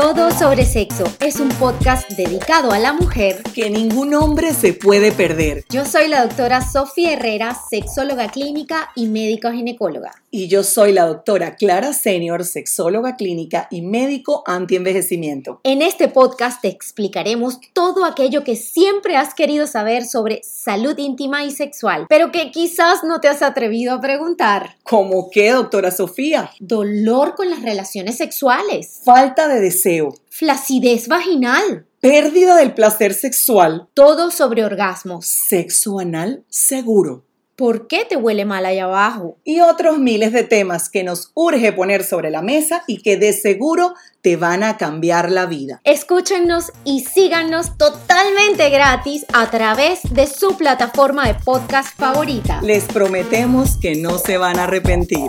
Todo sobre sexo es un podcast dedicado a la mujer que ningún hombre se puede perder. Yo soy la doctora Sofía Herrera, sexóloga clínica y médico ginecóloga. Y yo soy la doctora Clara Senior, sexóloga clínica y médico antienvejecimiento. En este podcast te explicaremos todo aquello que siempre has querido saber sobre salud íntima y sexual, pero que quizás no te has atrevido a preguntar. ¿Cómo qué, doctora Sofía? Dolor con las relaciones sexuales. Falta de deseo. Flacidez vaginal. Pérdida del placer sexual. Todo sobre orgasmos. Sexo anal seguro. ¿Por qué te huele mal allá abajo? Y otros miles de temas que nos urge poner sobre la mesa y que de seguro te van a cambiar la vida. Escúchenos y síganos totalmente gratis a través de su plataforma de podcast favorita. Les prometemos que no se van a arrepentir.